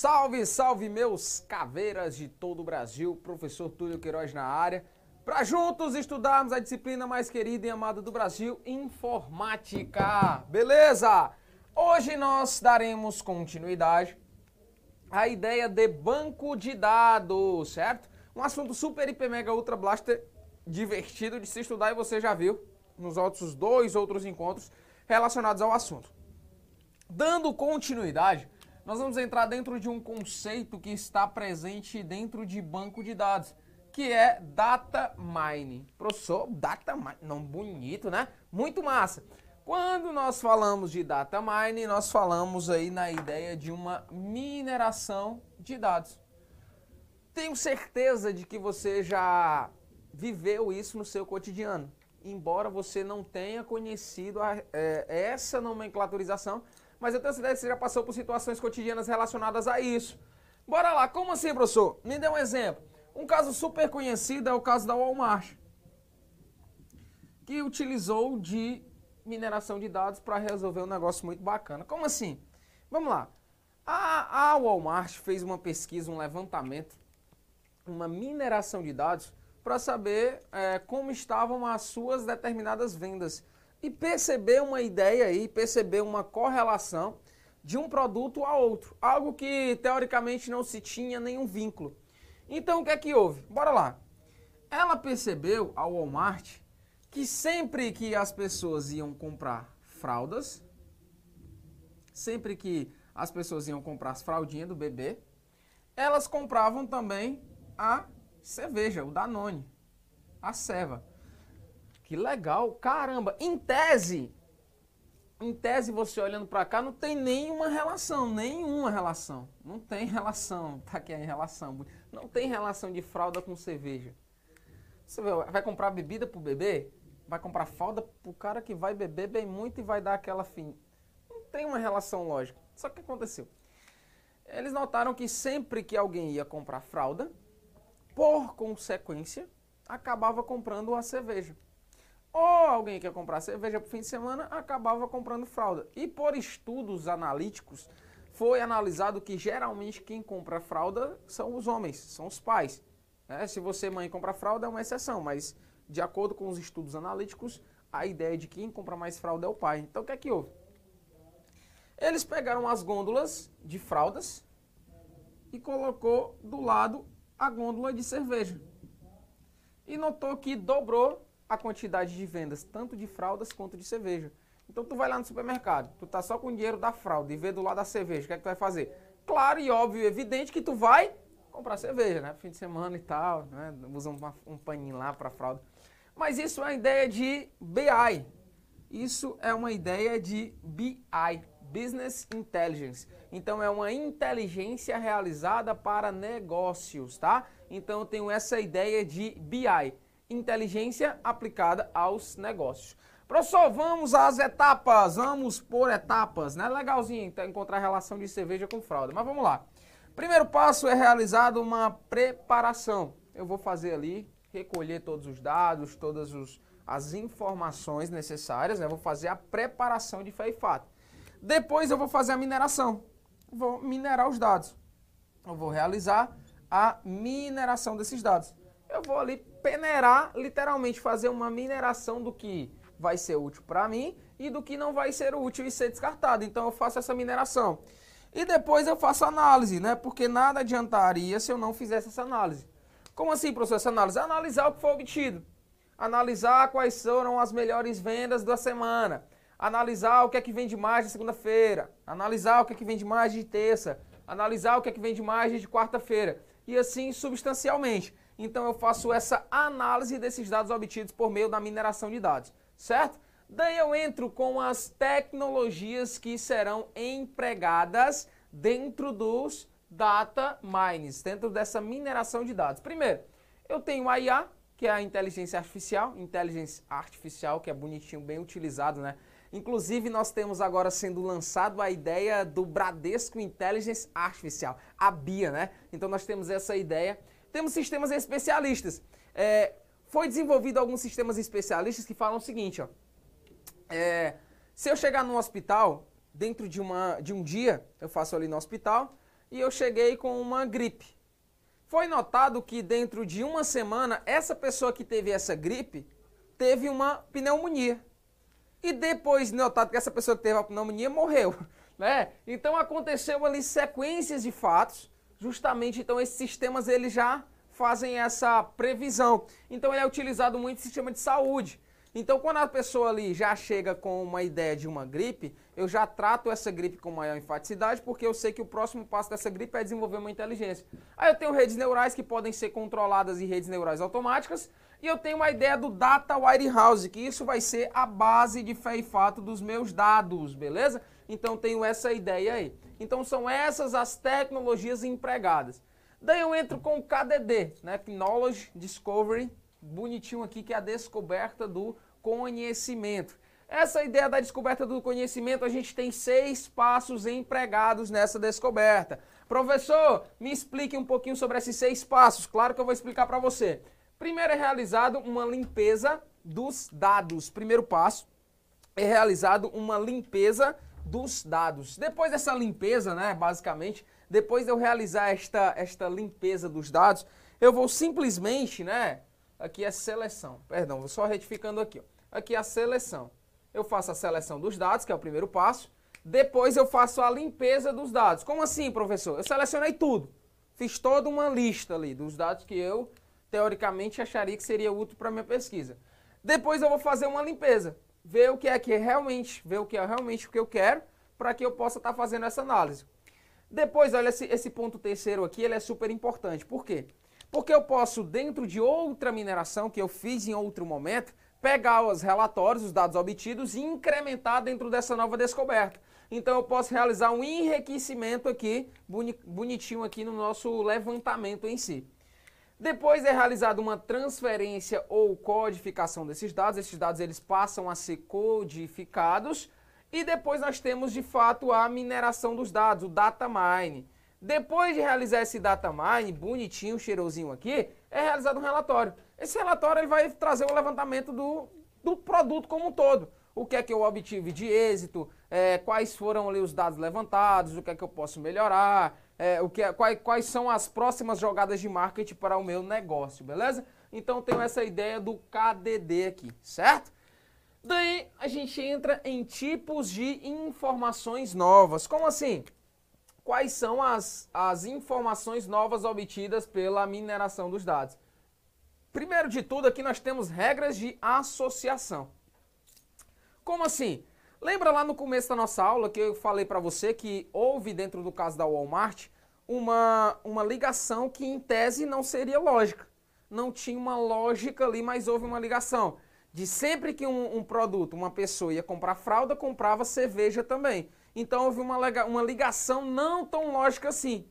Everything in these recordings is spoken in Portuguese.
Salve, salve meus caveiras de todo o Brasil, professor Túlio Queiroz na área, para juntos estudarmos a disciplina mais querida e amada do Brasil, informática. Beleza? Hoje nós daremos continuidade à ideia de banco de dados, certo? Um assunto super, hiper, mega, ultra blaster divertido de se estudar e você já viu nos outros dois outros encontros relacionados ao assunto. Dando continuidade, nós vamos entrar dentro de um conceito que está presente dentro de banco de dados, que é data mining. Professor, data mining, não bonito, né? Muito massa. Quando nós falamos de data mining, nós falamos aí na ideia de uma mineração de dados. Tenho certeza de que você já viveu isso no seu cotidiano, embora você não tenha conhecido a, é, essa nomenclaturização mas eu tenho certeza que você já passou por situações cotidianas relacionadas a isso. Bora lá, como assim, professor? Me dê um exemplo. Um caso super conhecido é o caso da Walmart, que utilizou de mineração de dados para resolver um negócio muito bacana. Como assim? Vamos lá. A, a Walmart fez uma pesquisa, um levantamento, uma mineração de dados para saber é, como estavam as suas determinadas vendas e perceber uma ideia aí, perceber uma correlação de um produto a outro, algo que teoricamente não se tinha nenhum vínculo. Então o que é que houve? Bora lá. Ela percebeu, a Walmart, que sempre que as pessoas iam comprar fraldas, sempre que as pessoas iam comprar as fraldinhas do bebê, elas compravam também a cerveja, o Danone, a ceva. Que legal, caramba. Em tese, em tese você olhando para cá não tem nenhuma relação, nenhuma relação. Não tem relação, tá aqui em relação. Não tem relação de fralda com cerveja. Você vai comprar bebida pro bebê? Vai comprar fralda pro cara que vai beber bem muito e vai dar aquela fim. Não tem uma relação lógica. Só que aconteceu. Eles notaram que sempre que alguém ia comprar fralda, por consequência, acabava comprando a cerveja ou alguém que ia comprar cerveja para fim de semana acabava comprando fralda. E por estudos analíticos, foi analisado que geralmente quem compra fralda são os homens, são os pais. Né? Se você, mãe, compra fralda, é uma exceção, mas de acordo com os estudos analíticos, a ideia de quem compra mais fralda é o pai. Então o que é que houve? Eles pegaram as gôndolas de fraldas e colocou do lado a gôndola de cerveja. E notou que dobrou a quantidade de vendas, tanto de fraldas quanto de cerveja. Então tu vai lá no supermercado, tu tá só com o dinheiro da fralda e vê do lado da cerveja, o que é que tu vai fazer? Claro e óbvio, evidente que tu vai comprar cerveja, né? Fim de semana e tal, né? Usa uma, um paninho lá para fralda. Mas isso é uma ideia de BI. Isso é uma ideia de BI, Business Intelligence. Então é uma inteligência realizada para negócios, tá? Então eu tenho essa ideia de BI inteligência aplicada aos negócios. Professor, vamos às etapas, vamos por etapas, né? Legalzinho então, encontrar relação de cerveja com fralda, mas vamos lá. Primeiro passo é realizado uma preparação. Eu vou fazer ali, recolher todos os dados, todas os, as informações necessárias, né? Vou fazer a preparação de fé e fato. Depois eu vou fazer a mineração. Vou minerar os dados. Eu vou realizar a mineração desses dados eu vou ali peneirar, literalmente fazer uma mineração do que vai ser útil para mim e do que não vai ser útil e ser descartado. Então eu faço essa mineração. E depois eu faço análise, né? Porque nada adiantaria se eu não fizesse essa análise. Como assim, professor, essa análise? Analisar o que foi obtido. Analisar quais foram as melhores vendas da semana. Analisar o que é que vende mais de segunda-feira. Analisar o que é que vende mais de terça. Analisar o que é que vende mais de quarta-feira. E assim substancialmente. Então eu faço essa análise desses dados obtidos por meio da mineração de dados, certo? Daí eu entro com as tecnologias que serão empregadas dentro dos data mines, dentro dessa mineração de dados. Primeiro, eu tenho a IA, que é a inteligência artificial, inteligência artificial que é bonitinho, bem utilizado, né? Inclusive, nós temos agora sendo lançado a ideia do Bradesco Intelligence Artificial, a BIA, né? Então nós temos essa ideia temos sistemas especialistas. É, foi desenvolvido alguns sistemas especialistas que falam o seguinte, ó. É, se eu chegar no hospital, dentro de, uma, de um dia, eu faço ali no hospital, e eu cheguei com uma gripe. Foi notado que dentro de uma semana, essa pessoa que teve essa gripe teve uma pneumonia. E depois notado que essa pessoa que teve a pneumonia morreu. Né? Então aconteceu ali sequências de fatos, justamente então esses sistemas eles já fazem essa previsão. Então ele é utilizado muito no sistema de saúde. Então, quando a pessoa ali já chega com uma ideia de uma gripe, eu já trato essa gripe com maior enfaticidade, porque eu sei que o próximo passo dessa gripe é desenvolver uma inteligência. Aí eu tenho redes neurais que podem ser controladas em redes neurais automáticas, e eu tenho uma ideia do Data Warehouse, que isso vai ser a base de fé e fato dos meus dados, beleza? Então tenho essa ideia aí. Então são essas as tecnologias empregadas. Daí eu entro com o KDD, né? Knowledge Discovery, bonitinho aqui, que é a descoberta do conhecimento. Essa ideia da descoberta do conhecimento, a gente tem seis passos empregados nessa descoberta. Professor, me explique um pouquinho sobre esses seis passos. Claro que eu vou explicar para você. Primeiro é realizado uma limpeza dos dados. Primeiro passo é realizado uma limpeza dos dados. Depois dessa limpeza, né, basicamente, depois de eu realizar esta, esta limpeza dos dados, eu vou simplesmente, né, aqui é seleção, perdão, vou só retificando aqui, ó. aqui é a seleção. Eu faço a seleção dos dados, que é o primeiro passo, depois eu faço a limpeza dos dados. Como assim, professor? Eu selecionei tudo, fiz toda uma lista ali dos dados que eu, teoricamente, acharia que seria útil para minha pesquisa. Depois eu vou fazer uma limpeza ver o que é que realmente, ver o que é realmente o que eu quero, para que eu possa estar tá fazendo essa análise. Depois, olha, esse, esse ponto terceiro aqui, ele é super importante. Por quê? Porque eu posso, dentro de outra mineração que eu fiz em outro momento, pegar os relatórios, os dados obtidos e incrementar dentro dessa nova descoberta. Então eu posso realizar um enriquecimento aqui, bonitinho aqui no nosso levantamento em si. Depois é realizada uma transferência ou codificação desses dados. Esses dados eles passam a ser codificados. E depois nós temos de fato a mineração dos dados, o data mine. Depois de realizar esse data mine, bonitinho, cheirosinho aqui, é realizado um relatório. Esse relatório ele vai trazer o levantamento do, do produto como um todo. O que é que eu obtive de êxito, é, quais foram ali os dados levantados, o que é que eu posso melhorar, é, o que é, quais, quais são as próximas jogadas de marketing para o meu negócio, beleza? Então tenho essa ideia do KDD aqui, certo? Daí a gente entra em tipos de informações novas. Como assim? Quais são as, as informações novas obtidas pela mineração dos dados? Primeiro de tudo, aqui nós temos regras de associação. Como assim? Lembra lá no começo da nossa aula que eu falei para você que houve dentro do caso da Walmart uma, uma ligação que em tese não seria lógica. Não tinha uma lógica ali, mas houve uma ligação. De sempre que um, um produto, uma pessoa ia comprar fralda, comprava cerveja também. Então houve uma, uma ligação não tão lógica assim.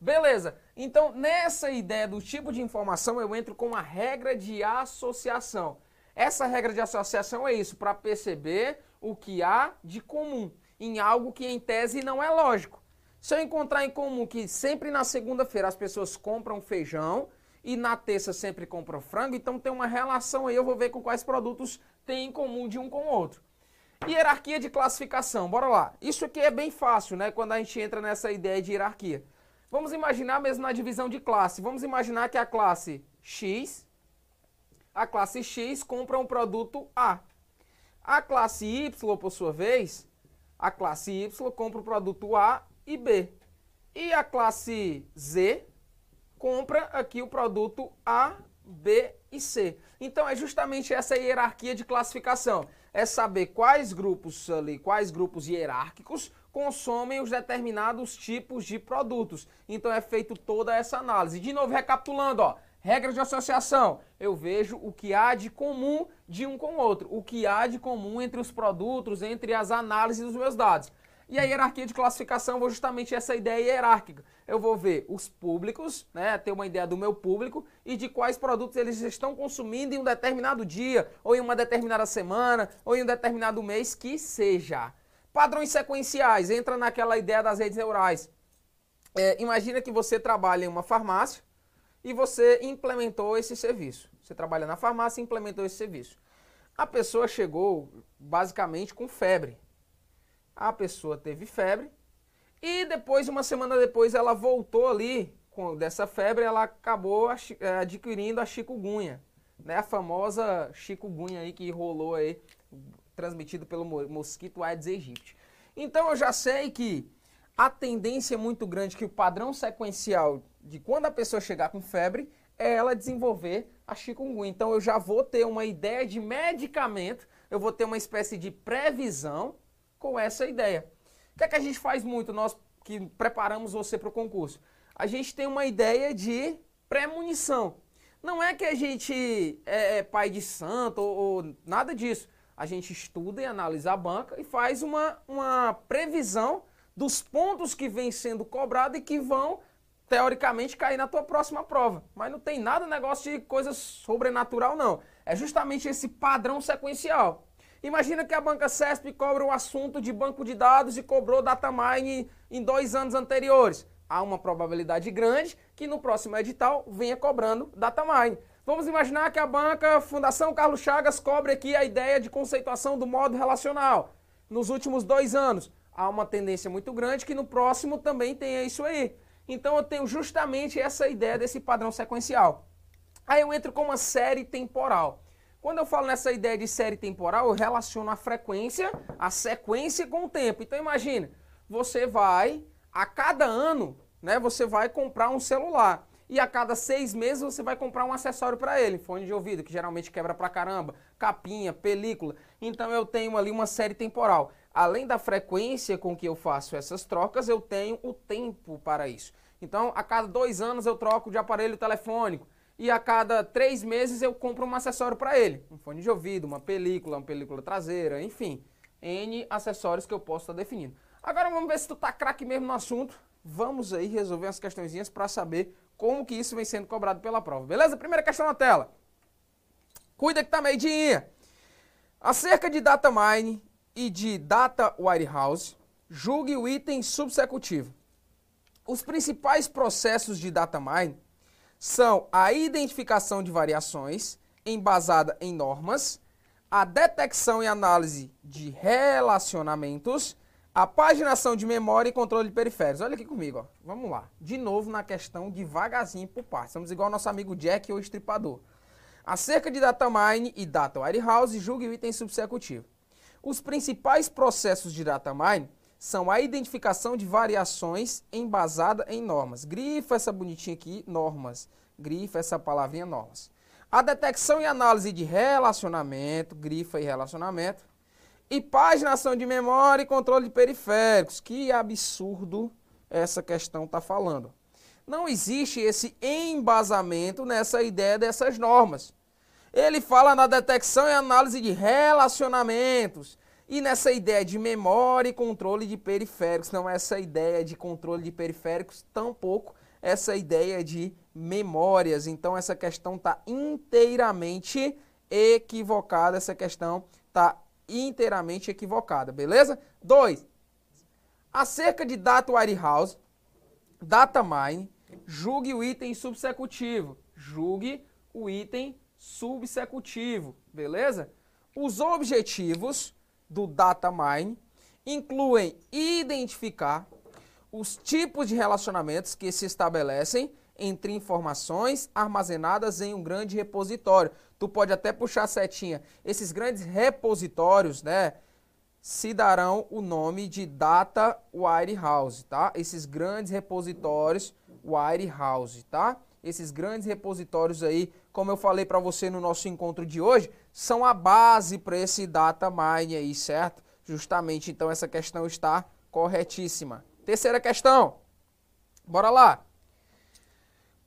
Beleza. Então, nessa ideia do tipo de informação, eu entro com uma regra de associação. Essa regra de associação é isso, para perceber o que há de comum em algo que em tese não é lógico. Se eu encontrar em comum que sempre na segunda-feira as pessoas compram feijão e na terça sempre compram frango, então tem uma relação aí, eu vou ver com quais produtos tem em comum de um com o outro. Hierarquia de classificação, bora lá. Isso aqui é bem fácil, né, quando a gente entra nessa ideia de hierarquia. Vamos imaginar mesmo na divisão de classe. Vamos imaginar que a classe X, a classe X compra um produto A. A classe Y, por sua vez, a classe Y compra o produto A e B. E a classe Z compra aqui o produto A, B e C. Então é justamente essa hierarquia de classificação. É saber quais grupos ali, quais grupos hierárquicos consomem os determinados tipos de produtos. Então é feito toda essa análise. De novo, recapitulando, ó, Regra de associação. Eu vejo o que há de comum de um com o outro. O que há de comum entre os produtos, entre as análises dos meus dados. E a hierarquia de classificação, vou justamente essa ideia hierárquica. Eu vou ver os públicos, né, ter uma ideia do meu público e de quais produtos eles estão consumindo em um determinado dia, ou em uma determinada semana, ou em um determinado mês, que seja. Padrões sequenciais, entra naquela ideia das redes neurais. É, imagina que você trabalha em uma farmácia, e você implementou esse serviço. Você trabalha na farmácia e implementou esse serviço. A pessoa chegou basicamente com febre. A pessoa teve febre E depois, uma semana depois, ela voltou ali com dessa febre, ela acabou é, adquirindo a chikungunya, né? A famosa chikungunya aí que rolou aí, transmitido pelo mosquito Aedes aegypti. Então eu já sei que a tendência é muito grande que o padrão sequencial de quando a pessoa chegar com febre é ela desenvolver a chikungunya. Então eu já vou ter uma ideia de medicamento, eu vou ter uma espécie de previsão com essa ideia. O que é que a gente faz muito, nós que preparamos você para o concurso? A gente tem uma ideia de premonição. Não é que a gente é, é pai de santo ou, ou nada disso. A gente estuda e analisa a banca e faz uma, uma previsão dos pontos que vêm sendo cobrados e que vão teoricamente cair na tua próxima prova. Mas não tem nada negócio de coisa sobrenatural, não. É justamente esse padrão sequencial. Imagina que a banca CESP cobra o assunto de banco de dados e cobrou data mining em dois anos anteriores. Há uma probabilidade grande que no próximo edital venha cobrando data mining. Vamos imaginar que a banca Fundação Carlos Chagas cobre aqui a ideia de conceituação do modo relacional. Nos últimos dois anos, há uma tendência muito grande que no próximo também tenha isso aí. Então eu tenho justamente essa ideia desse padrão sequencial. Aí eu entro com uma série temporal. Quando eu falo nessa ideia de série temporal, eu relaciono a frequência, a sequência com o tempo. Então imagine, você vai, a cada ano, né, você vai comprar um celular. E a cada seis meses você vai comprar um acessório para ele, fone de ouvido, que geralmente quebra pra caramba, capinha, película. Então eu tenho ali uma série temporal além da frequência com que eu faço essas trocas, eu tenho o tempo para isso. Então, a cada dois anos eu troco de aparelho telefônico e a cada três meses eu compro um acessório para ele. Um fone de ouvido, uma película, uma película traseira, enfim. N acessórios que eu posso estar definindo. Agora vamos ver se tu tá craque mesmo no assunto. Vamos aí resolver as questõezinhas para saber como que isso vem sendo cobrado pela prova. Beleza? Primeira questão na tela. Cuida que tá meidinha. Acerca de data mine e de Data Warehouse, julgue o item subsecutivo. Os principais processos de data mine são a identificação de variações embasada em normas, a detecção e análise de relacionamentos, a paginação de memória e controle de periféricos. Olha aqui comigo, ó. vamos lá. De novo na questão devagarzinho por partes. Estamos igual ao nosso amigo Jack, o estripador. Acerca de data mine e data warehouse, julgue o item subsecutivo. Os principais processos de data mine são a identificação de variações embasada em normas. Grifa essa bonitinha aqui, normas. Grifa essa palavrinha normas. A detecção e análise de relacionamento, grifa e relacionamento. E paginação de memória e controle de periféricos. Que absurdo essa questão está falando. Não existe esse embasamento nessa ideia dessas normas. Ele fala na detecção e análise de relacionamentos. E nessa ideia de memória e controle de periféricos, não essa ideia de controle de periféricos, tampouco essa ideia de memórias. Então essa questão está inteiramente equivocada, essa questão está inteiramente equivocada, beleza? Dois, acerca de Data Warehouse, Data Mine, julgue o item subsecutivo, julgue o item subsecutivo, beleza? Os objetivos do data mine incluem identificar os tipos de relacionamentos que se estabelecem entre informações armazenadas em um grande repositório. Tu pode até puxar a setinha. Esses grandes repositórios, né, se darão o nome de Data Warehouse, tá? Esses grandes repositórios Warehouse, tá? Esses grandes repositórios aí como eu falei para você no nosso encontro de hoje, são a base para esse data mine aí, certo? Justamente, então essa questão está corretíssima. Terceira questão. Bora lá.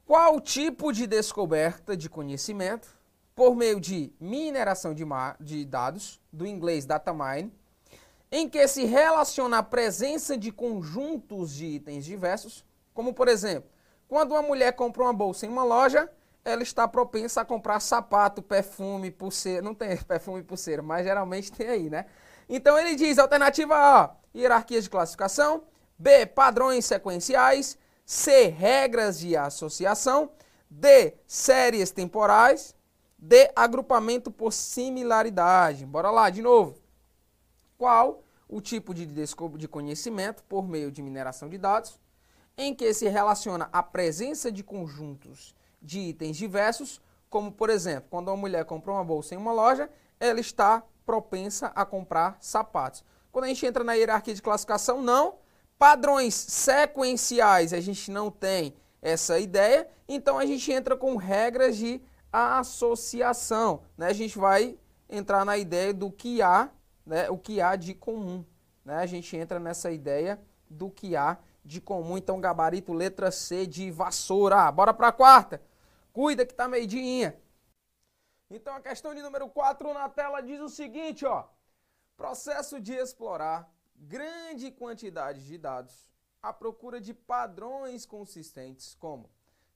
Qual tipo de descoberta de conhecimento, por meio de mineração de, de dados, do inglês data mine, em que se relaciona a presença de conjuntos de itens diversos, como por exemplo, quando uma mulher compra uma bolsa em uma loja, ela está propensa a comprar sapato, perfume, pulseira. Não tem perfume e pulseira, mas geralmente tem aí, né? Então ele diz: alternativa A, hierarquias de classificação. B, padrões sequenciais. C, regras de associação. D, séries temporais. D, agrupamento por similaridade. Bora lá, de novo. Qual o tipo de descoberta de conhecimento por meio de mineração de dados, em que se relaciona a presença de conjuntos de itens diversos, como por exemplo, quando uma mulher compra uma bolsa em uma loja, ela está propensa a comprar sapatos. Quando a gente entra na hierarquia de classificação, não. Padrões sequenciais, a gente não tem essa ideia, então a gente entra com regras de associação. Né? A gente vai entrar na ideia do que há, né? o que há de comum. Né? A gente entra nessa ideia do que há de comum. Então, gabarito letra C de vassoura. Bora para a quarta. Cuida que tá meidinha. Então, a questão de número 4 na tela diz o seguinte, ó. Processo de explorar grande quantidade de dados à procura de padrões consistentes, como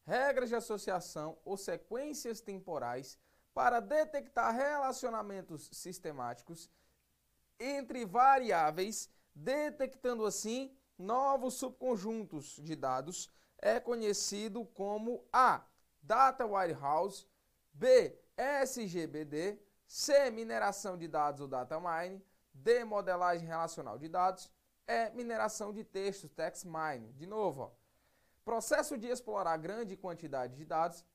regras de associação ou sequências temporais, para detectar relacionamentos sistemáticos entre variáveis, detectando assim novos subconjuntos de dados, é conhecido como A. Data Warehouse, B. SGBD, C. Mineração de dados ou data mining, D. Modelagem relacional de dados, E. Mineração de textos, text mining. De novo, ó, processo de explorar grande quantidade de dados,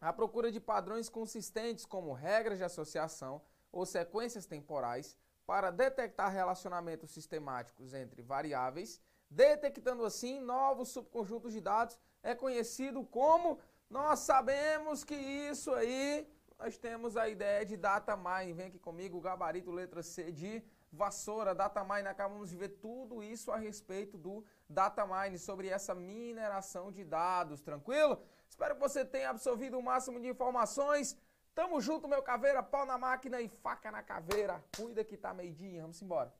a procura de padrões consistentes como regras de associação ou sequências temporais para detectar relacionamentos sistemáticos entre variáveis, detectando assim novos subconjuntos de dados, é conhecido como nós sabemos que isso aí nós temos a ideia de data mining. Vem aqui comigo, gabarito letra C de vassoura, data mining. Acabamos de ver tudo isso a respeito do data mining, sobre essa mineração de dados, tranquilo? Espero que você tenha absorvido o máximo de informações. Tamo junto, meu caveira, pau na máquina e faca na caveira. Cuida que tá meidinho, vamos embora.